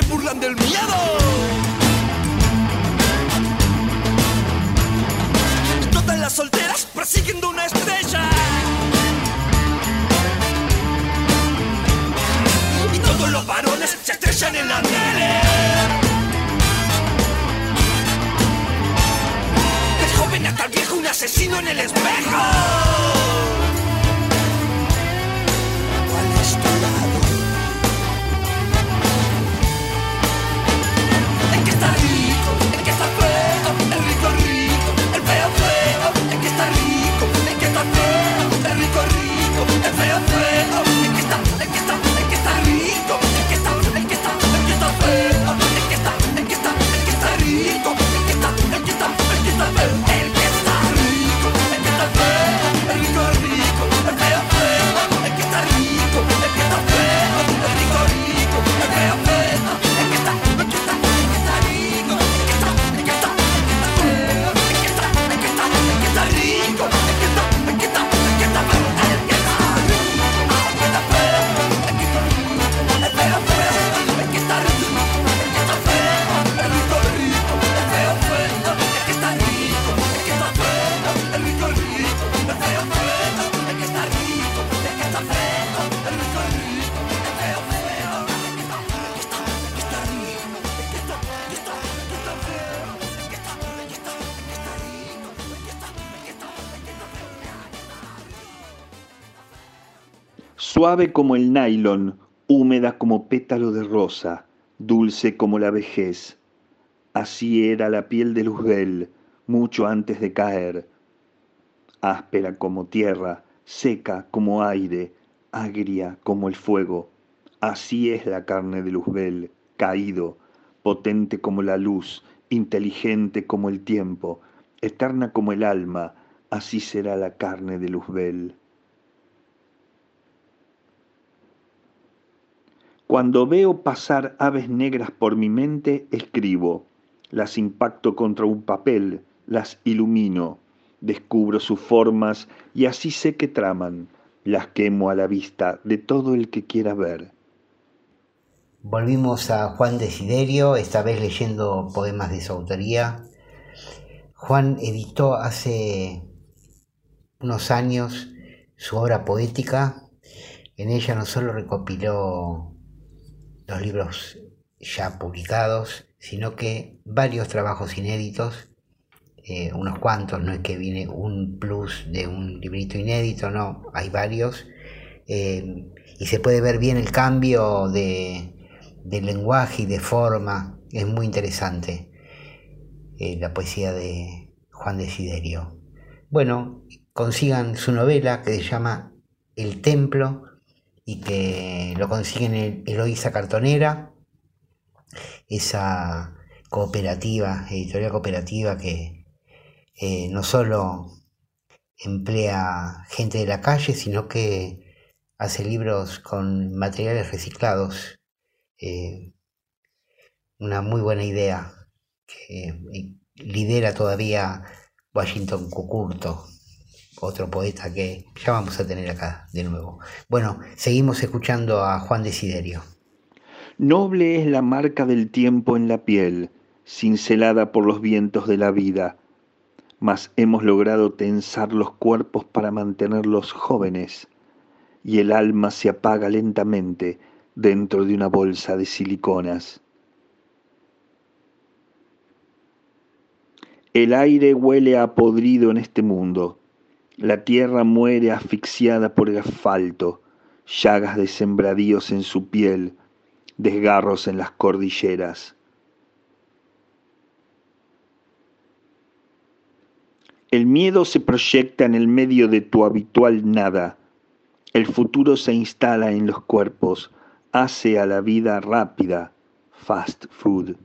Huyan del miedo. Todas las solteras persiguiendo una estrella. Y todos los varones se estrellan en la tele. Del joven hasta el viejo, un asesino en el espejo. Suave como el nylon, húmeda como pétalo de rosa, dulce como la vejez. Así era la piel de Luzbel mucho antes de caer. Áspera como tierra, seca como aire, agria como el fuego. Así es la carne de Luzbel, caído, potente como la luz, inteligente como el tiempo, eterna como el alma. Así será la carne de Luzbel. Cuando veo pasar aves negras por mi mente, escribo. Las impacto contra un papel, las ilumino, descubro sus formas y así sé que traman. Las quemo a la vista de todo el que quiera ver. Volvimos a Juan Desiderio, esta vez leyendo poemas de su autoría. Juan editó hace unos años su obra poética. En ella no solo recopiló los libros ya publicados, sino que varios trabajos inéditos, eh, unos cuantos, no es que viene un plus de un librito inédito, no, hay varios, eh, y se puede ver bien el cambio de, lenguaje y de forma, es muy interesante eh, la poesía de Juan Desiderio. Bueno, consigan su novela que se llama El Templo, y que lo consiguen en Eloísa Cartonera, esa cooperativa, editorial cooperativa que eh, no solo emplea gente de la calle, sino que hace libros con materiales reciclados. Eh, una muy buena idea que eh, lidera todavía Washington Cucurto, otro poeta que ya vamos a tener acá de nuevo. Bueno, seguimos escuchando a Juan Desiderio. Noble es la marca del tiempo en la piel, cincelada por los vientos de la vida, mas hemos logrado tensar los cuerpos para mantenerlos jóvenes, y el alma se apaga lentamente dentro de una bolsa de siliconas. El aire huele a podrido en este mundo la tierra muere asfixiada por el asfalto, llagas de sembradíos en su piel, desgarros en las cordilleras. El miedo se proyecta en el medio de tu habitual nada. El futuro se instala en los cuerpos, hace a la vida rápida, fast food.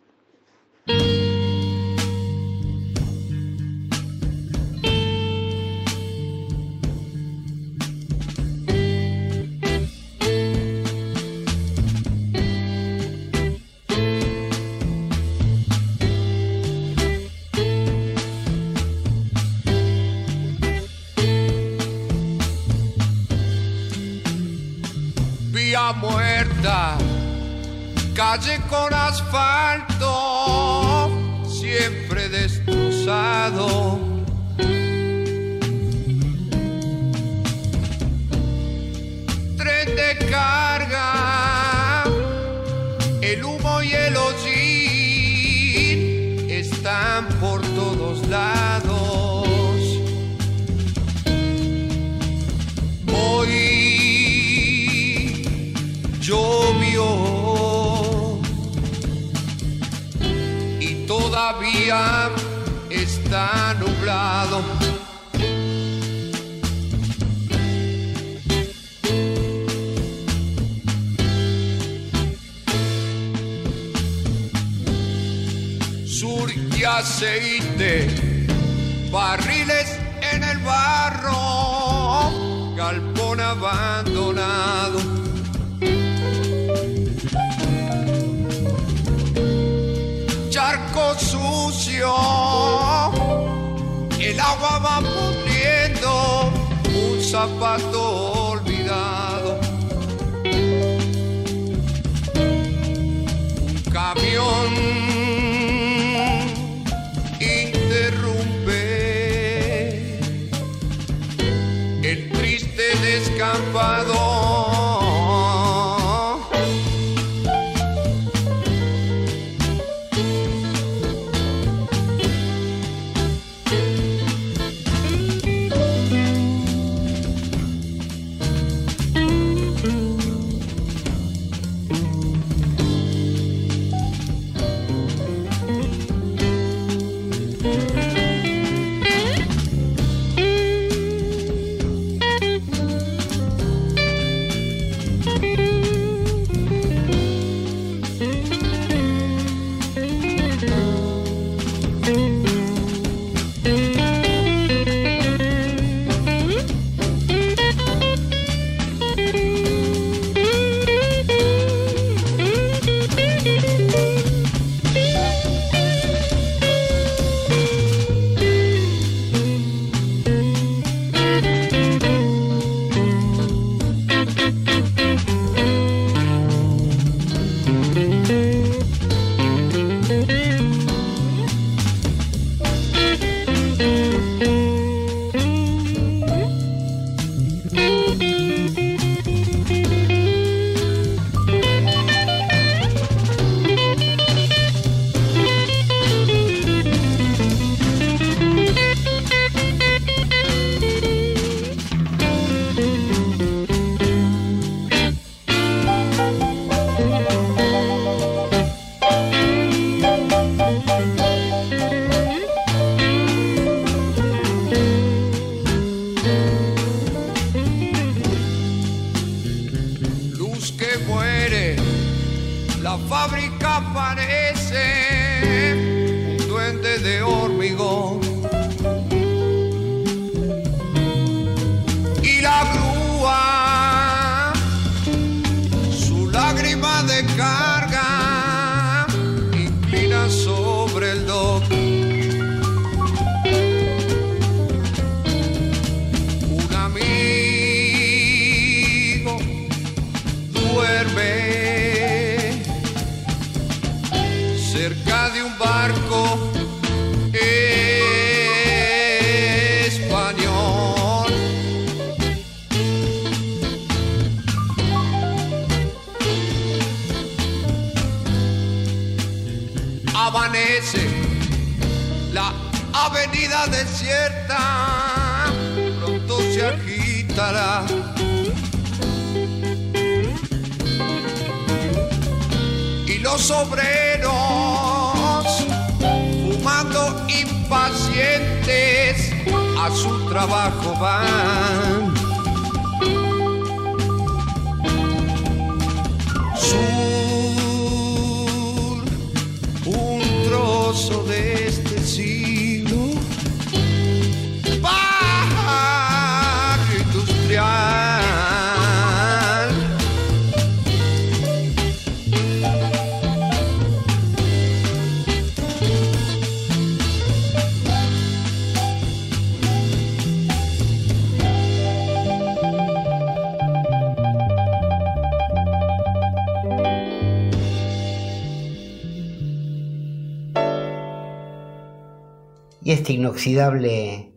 Inoxidable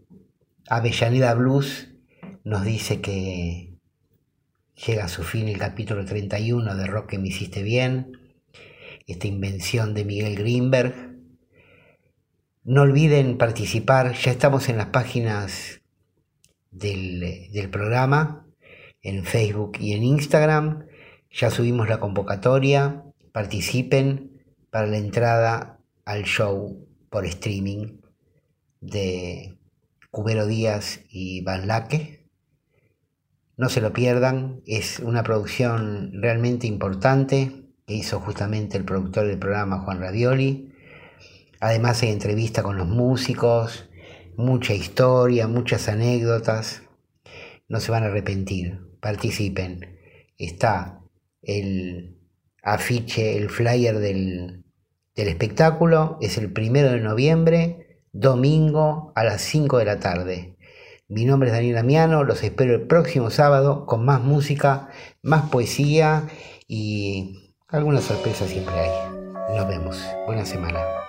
Avellaneda Blues nos dice que llega a su fin el capítulo 31 de Rock que me hiciste bien, esta invención de Miguel Greenberg. No olviden participar, ya estamos en las páginas del, del programa, en Facebook y en Instagram, ya subimos la convocatoria, participen para la entrada al show por streaming de Cubero Díaz y Van Laque. No se lo pierdan, es una producción realmente importante que hizo justamente el productor del programa Juan Ravioli. Además hay entrevista con los músicos, mucha historia, muchas anécdotas. No se van a arrepentir, participen. Está el afiche, el flyer del, del espectáculo, es el primero de noviembre, domingo a las 5 de la tarde. Mi nombre es Daniel Amiano, los espero el próximo sábado con más música, más poesía y alguna sorpresa siempre hay. Nos vemos. Buena semana.